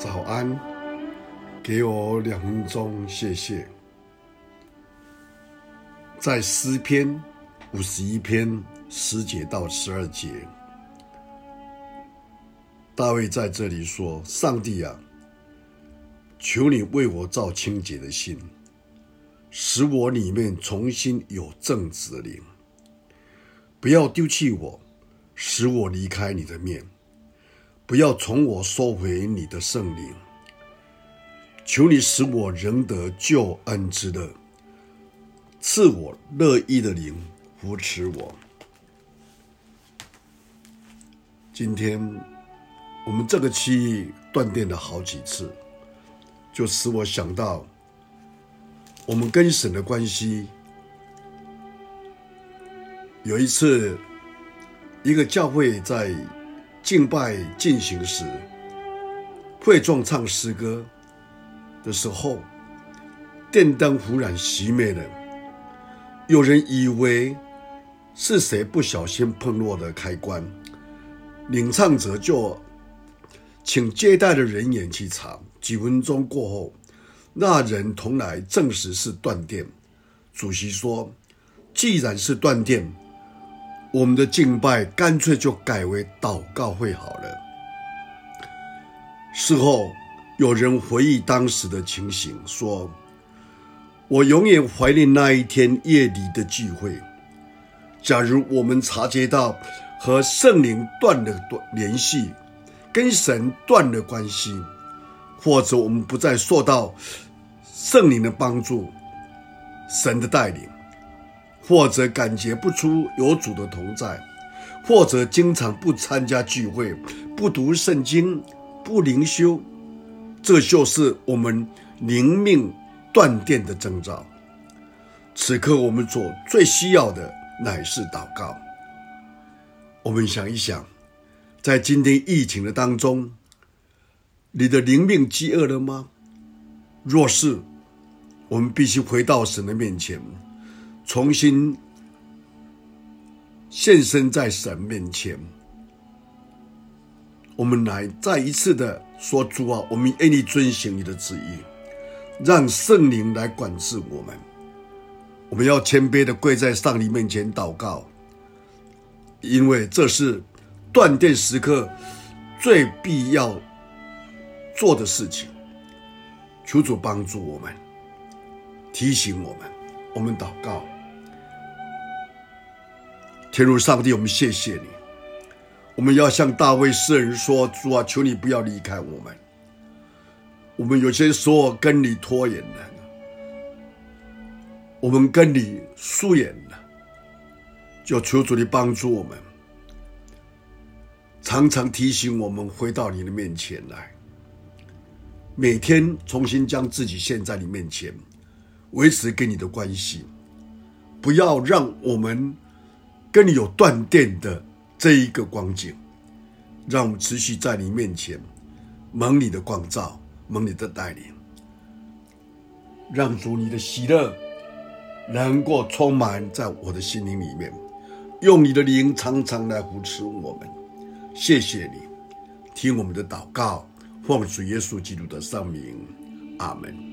早安，给我两分钟，谢谢。在诗篇五十一篇十节到十二节，大卫在这里说：“上帝啊，求你为我造清洁的心，使我里面重新有正直的灵，不要丢弃我，使我离开你的面。”不要从我收回你的圣灵，求你使我仍得救恩之乐，赐我乐意的灵扶持我。今天我们这个区域断电了好几次，就使我想到我们跟神的关系。有一次，一个教会在。敬拜进行时，会众唱诗歌的时候，电灯忽然熄灭了。有人以为是谁不小心碰落的开关，领唱者就请接待的人员去查。几分钟过后，那人同来证实是断电。主席说：“既然是断电。”我们的敬拜干脆就改为祷告会好了。事后有人回忆当时的情形，说：“我永远怀念那一天夜里的聚会。假如我们察觉到和圣灵断了联系，跟神断了关系，或者我们不再受到圣灵的帮助、神的带领。”或者感觉不出有主的同在，或者经常不参加聚会、不读圣经、不灵修，这就是我们灵命断电的征兆。此刻我们所最需要的乃是祷告。我们想一想，在今天疫情的当中，你的灵命饥饿了吗？若是，我们必须回到神的面前。重新现身在神面前，我们来再一次的说：“主啊，我们愿意遵行你的旨意，让圣灵来管制我们。我们要谦卑的跪在上帝面前祷告，因为这是断电时刻最必要做的事情。求主帮助我们，提醒我们，我们祷告。”天如上帝，我们谢谢你。我们要向大卫诗人说：“主啊，求你不要离开我们。我们有些时候跟你拖延了，我们跟你疏远了，就求主你帮助我们，常常提醒我们回到你的面前来，每天重新将自己献在你面前，维持跟你的关系，不要让我们。”跟你有断电的这一个光景，让我们持续在你面前蒙你的光照，蒙你的带领，让主你的喜乐能够充满在我的心灵里面，用你的灵常常来扶持我们。谢谢你，听我们的祷告，奉主耶稣基督的圣名，阿门。